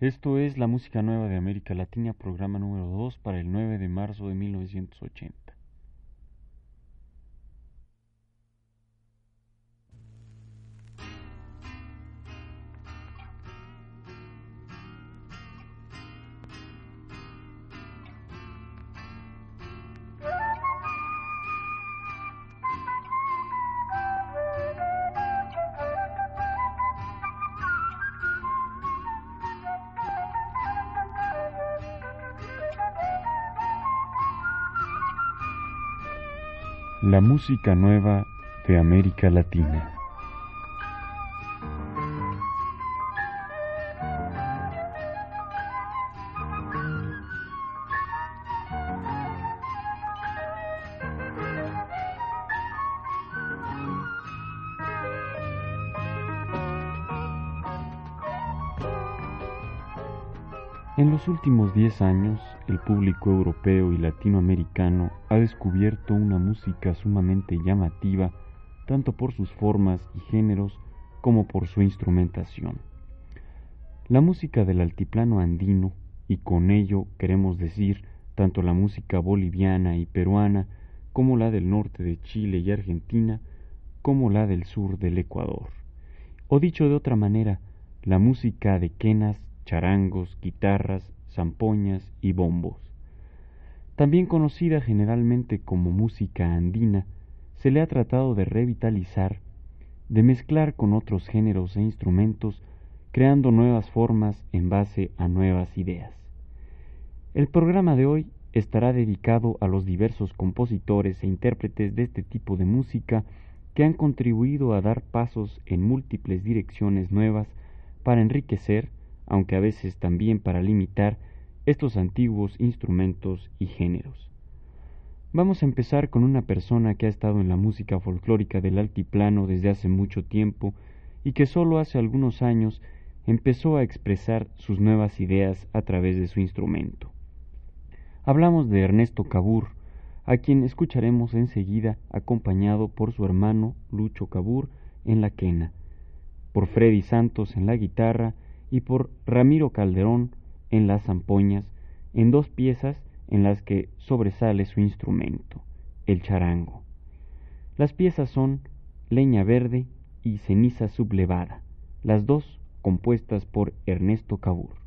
Esto es la música nueva de América Latina, programa número 2 para el 9 de marzo de 1980. La música nueva de América Latina. Los últimos diez años, el público europeo y latinoamericano ha descubierto una música sumamente llamativa, tanto por sus formas y géneros como por su instrumentación. La música del altiplano andino, y con ello queremos decir tanto la música boliviana y peruana, como la del norte de Chile y Argentina, como la del sur del Ecuador. O dicho de otra manera, la música de quenas charangos, guitarras, zampoñas y bombos. También conocida generalmente como música andina, se le ha tratado de revitalizar, de mezclar con otros géneros e instrumentos, creando nuevas formas en base a nuevas ideas. El programa de hoy estará dedicado a los diversos compositores e intérpretes de este tipo de música que han contribuido a dar pasos en múltiples direcciones nuevas para enriquecer aunque a veces también para limitar estos antiguos instrumentos y géneros. Vamos a empezar con una persona que ha estado en la música folclórica del altiplano desde hace mucho tiempo y que solo hace algunos años empezó a expresar sus nuevas ideas a través de su instrumento. Hablamos de Ernesto Cabur, a quien escucharemos enseguida acompañado por su hermano Lucho Cabur en la quena, por Freddy Santos en la guitarra y por Ramiro Calderón en las zampoñas, en dos piezas en las que sobresale su instrumento, el charango. Las piezas son Leña Verde y Ceniza Sublevada, las dos compuestas por Ernesto Cabur.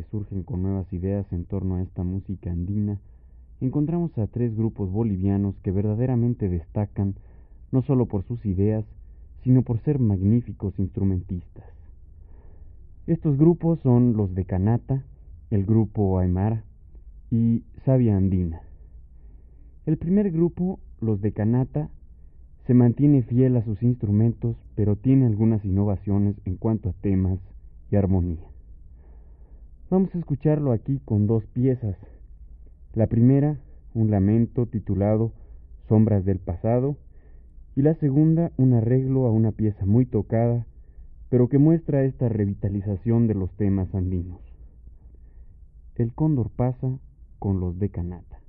Que surgen con nuevas ideas en torno a esta música andina, encontramos a tres grupos bolivianos que verdaderamente destacan no solo por sus ideas, sino por ser magníficos instrumentistas. Estos grupos son los de Canata, el grupo Aymara y Sabia Andina. El primer grupo, los de Canata, se mantiene fiel a sus instrumentos, pero tiene algunas innovaciones en cuanto a temas y armonía. Vamos a escucharlo aquí con dos piezas. La primera, un lamento titulado Sombras del pasado, y la segunda, un arreglo a una pieza muy tocada, pero que muestra esta revitalización de los temas andinos. El cóndor pasa con los de Canata.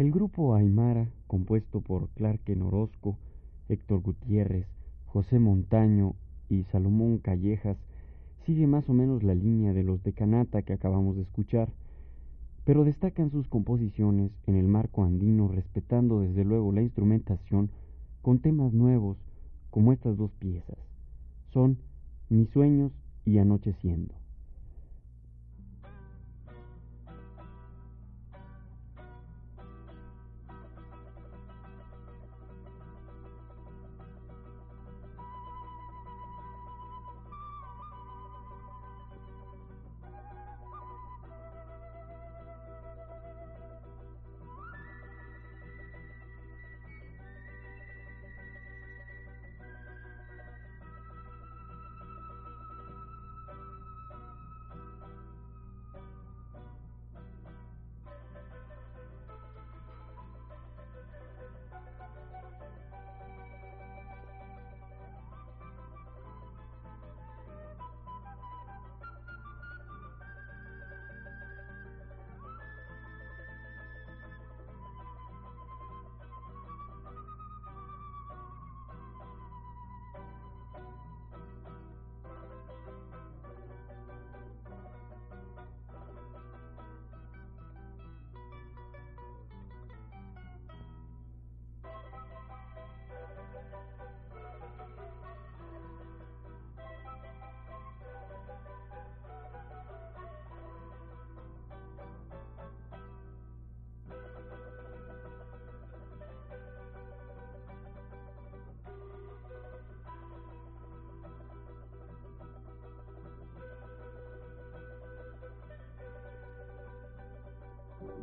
El grupo Aymara, compuesto por Clark Orozco, Héctor Gutiérrez, José Montaño y Salomón Callejas, sigue más o menos la línea de los de Canata que acabamos de escuchar, pero destacan sus composiciones en el marco andino respetando desde luego la instrumentación con temas nuevos como estas dos piezas. Son Mis sueños y Anocheciendo.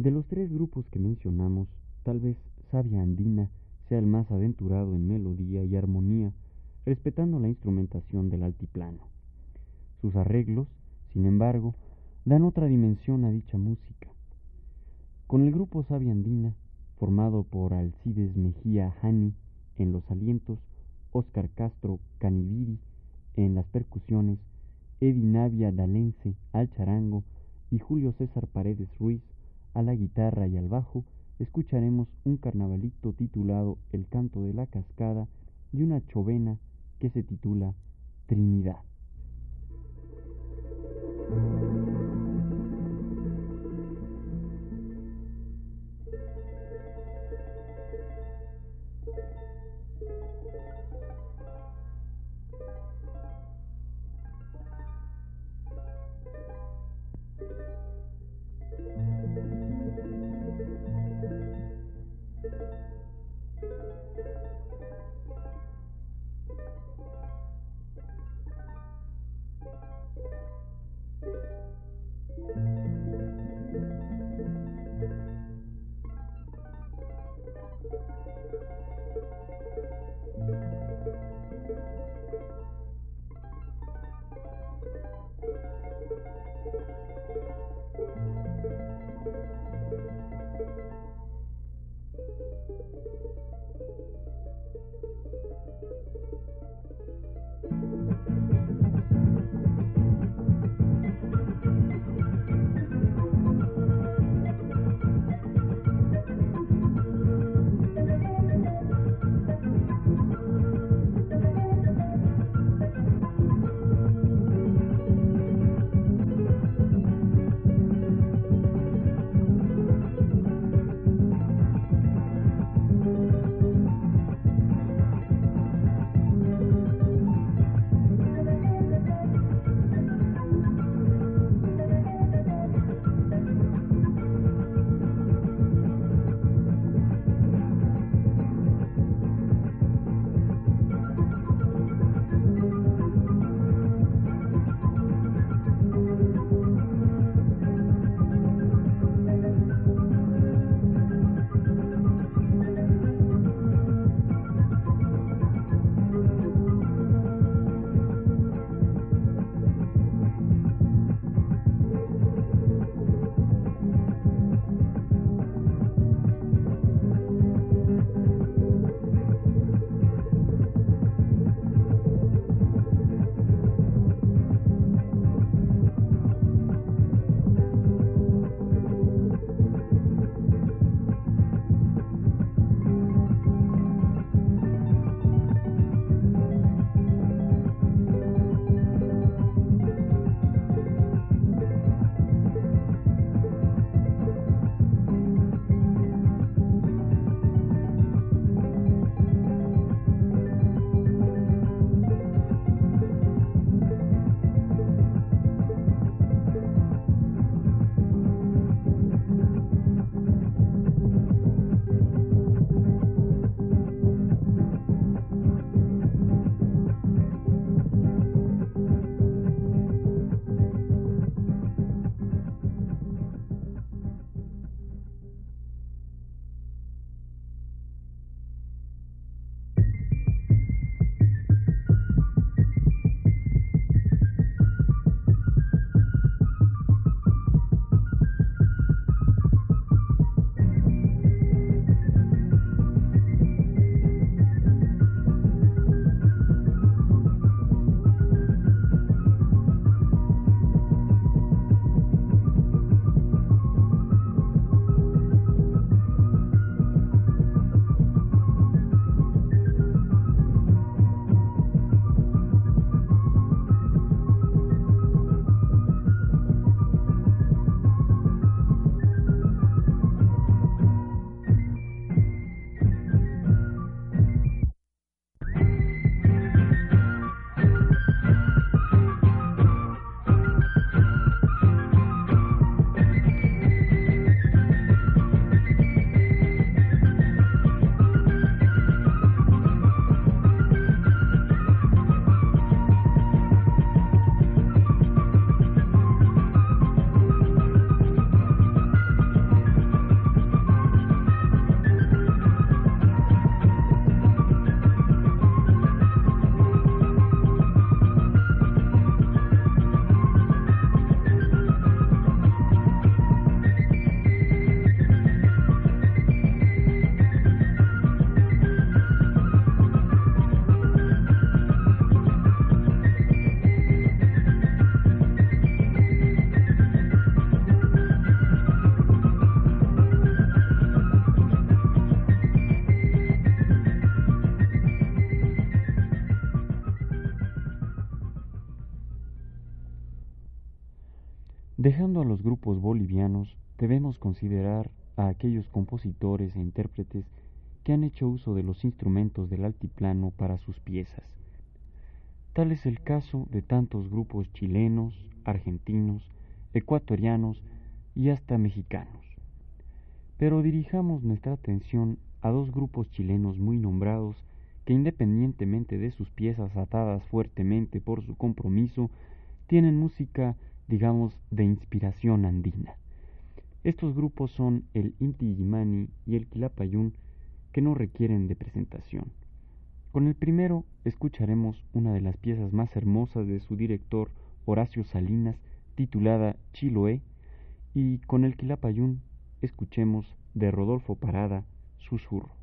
De los tres grupos que mencionamos, tal vez Sabia Andina sea el más aventurado en melodía y armonía, respetando la instrumentación del altiplano. Sus arreglos, sin embargo, dan otra dimensión a dicha música. Con el grupo Sabia Andina, formado por Alcides Mejía Hani en los alientos, Oscar Castro Caniviri en las percusiones, Eddie Navia Dalense al charango y Julio César Paredes Ruiz a la guitarra y al bajo, escucharemos un carnavalito titulado El canto de la cascada y una chovena que se titula Trinidad. Dejando a los grupos bolivianos, debemos considerar a aquellos compositores e intérpretes que han hecho uso de los instrumentos del altiplano para sus piezas. Tal es el caso de tantos grupos chilenos, argentinos, ecuatorianos y hasta mexicanos. Pero dirijamos nuestra atención a dos grupos chilenos muy nombrados que independientemente de sus piezas atadas fuertemente por su compromiso, tienen música, digamos, de inspiración andina. Estos grupos son el Inti Illimani y el Quilapayún, que no requieren de presentación. Con el primero escucharemos una de las piezas más hermosas de su director Horacio Salinas, titulada Chiloé, y con el Quilapayún escuchemos de Rodolfo Parada Susurro.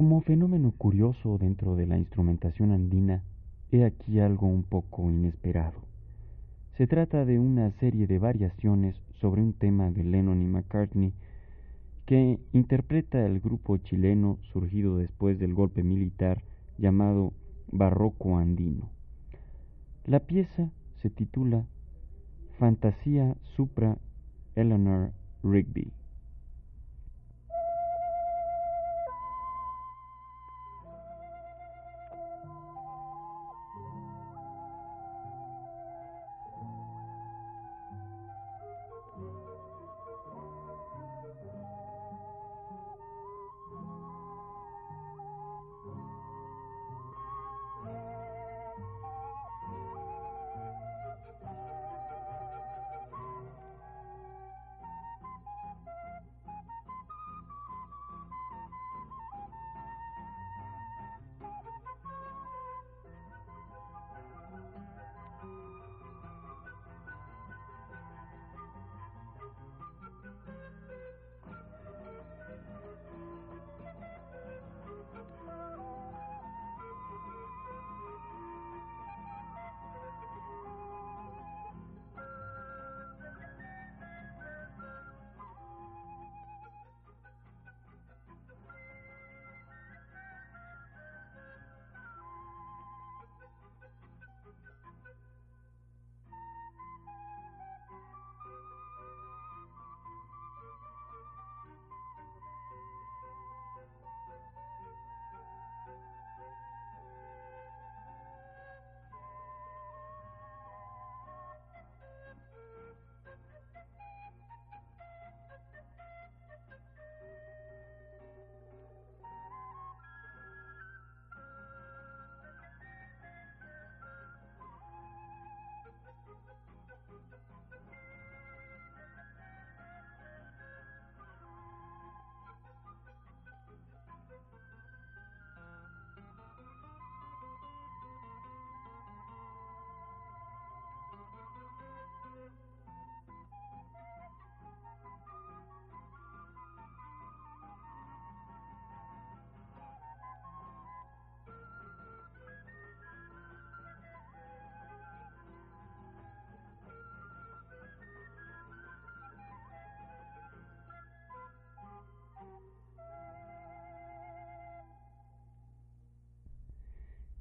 Como fenómeno curioso dentro de la instrumentación andina, he aquí algo un poco inesperado. Se trata de una serie de variaciones sobre un tema de Lennon y McCartney que interpreta el grupo chileno surgido después del golpe militar llamado Barroco Andino. La pieza se titula Fantasía Supra Eleanor Rigby.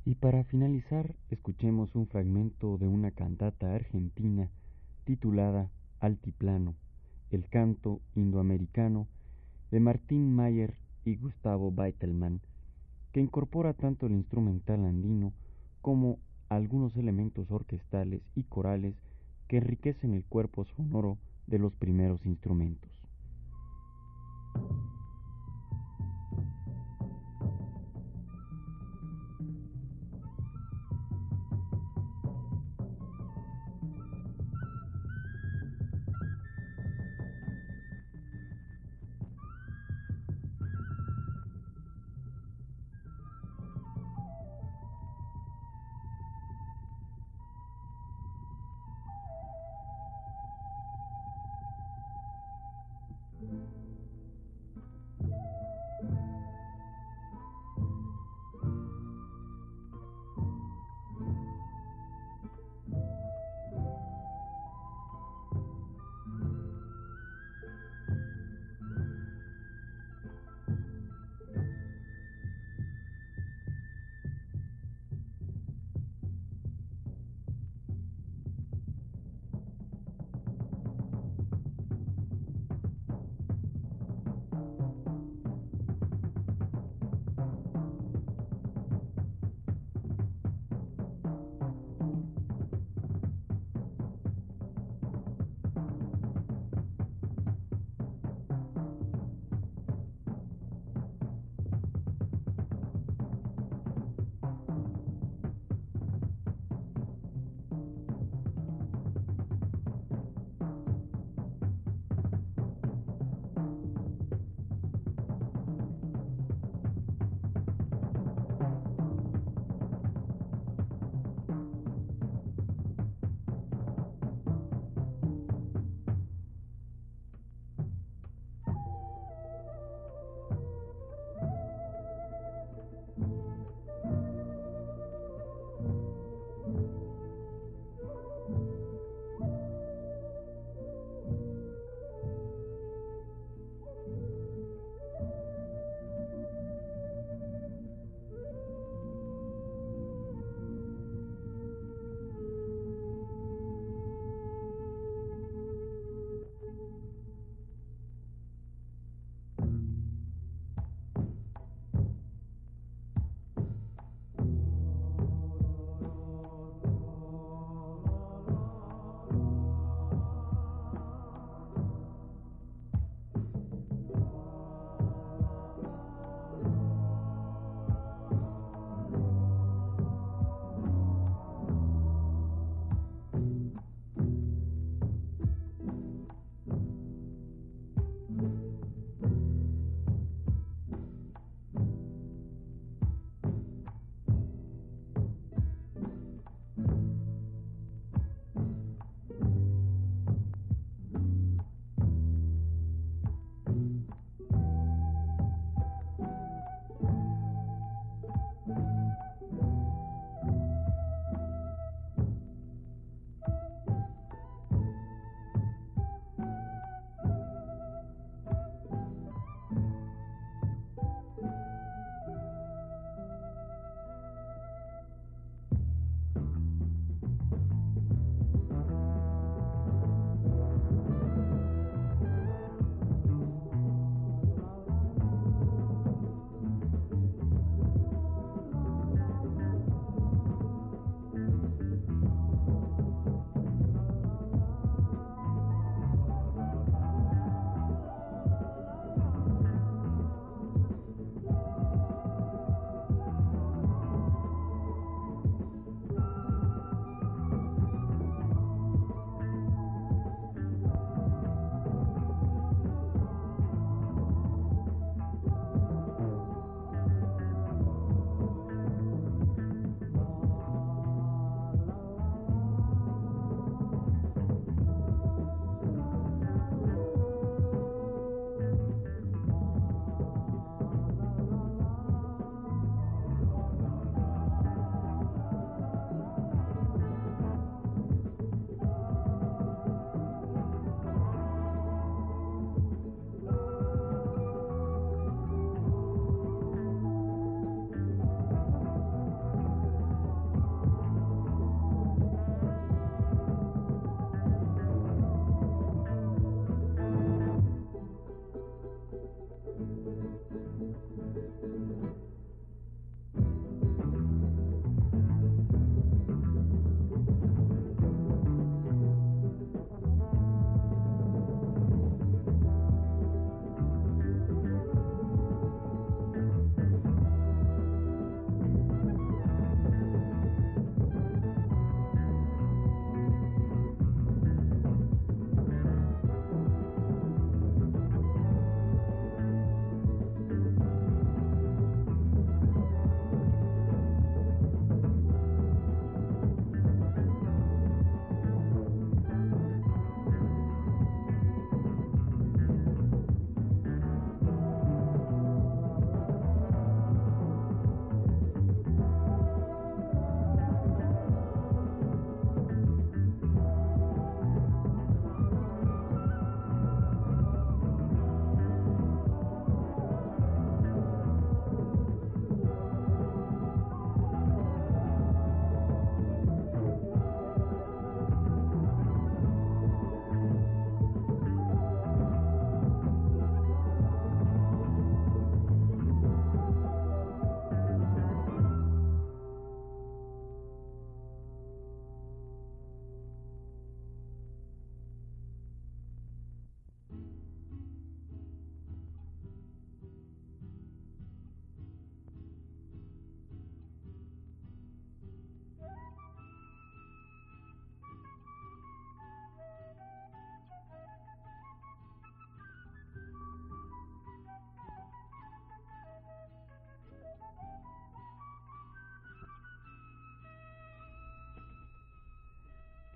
Y para finalizar, escuchemos un fragmento de una cantata argentina titulada Altiplano, el canto indoamericano de Martín Mayer y Gustavo Beitelman, que incorpora tanto el instrumental andino como algunos elementos orquestales y corales que enriquecen el cuerpo sonoro de los primeros instrumentos.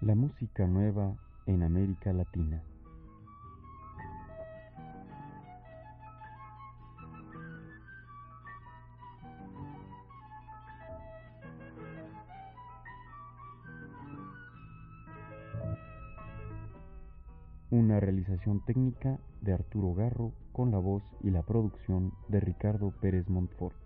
La música nueva en América Latina. Una realización técnica de Arturo Garro con la voz y la producción de Ricardo Pérez Montfort.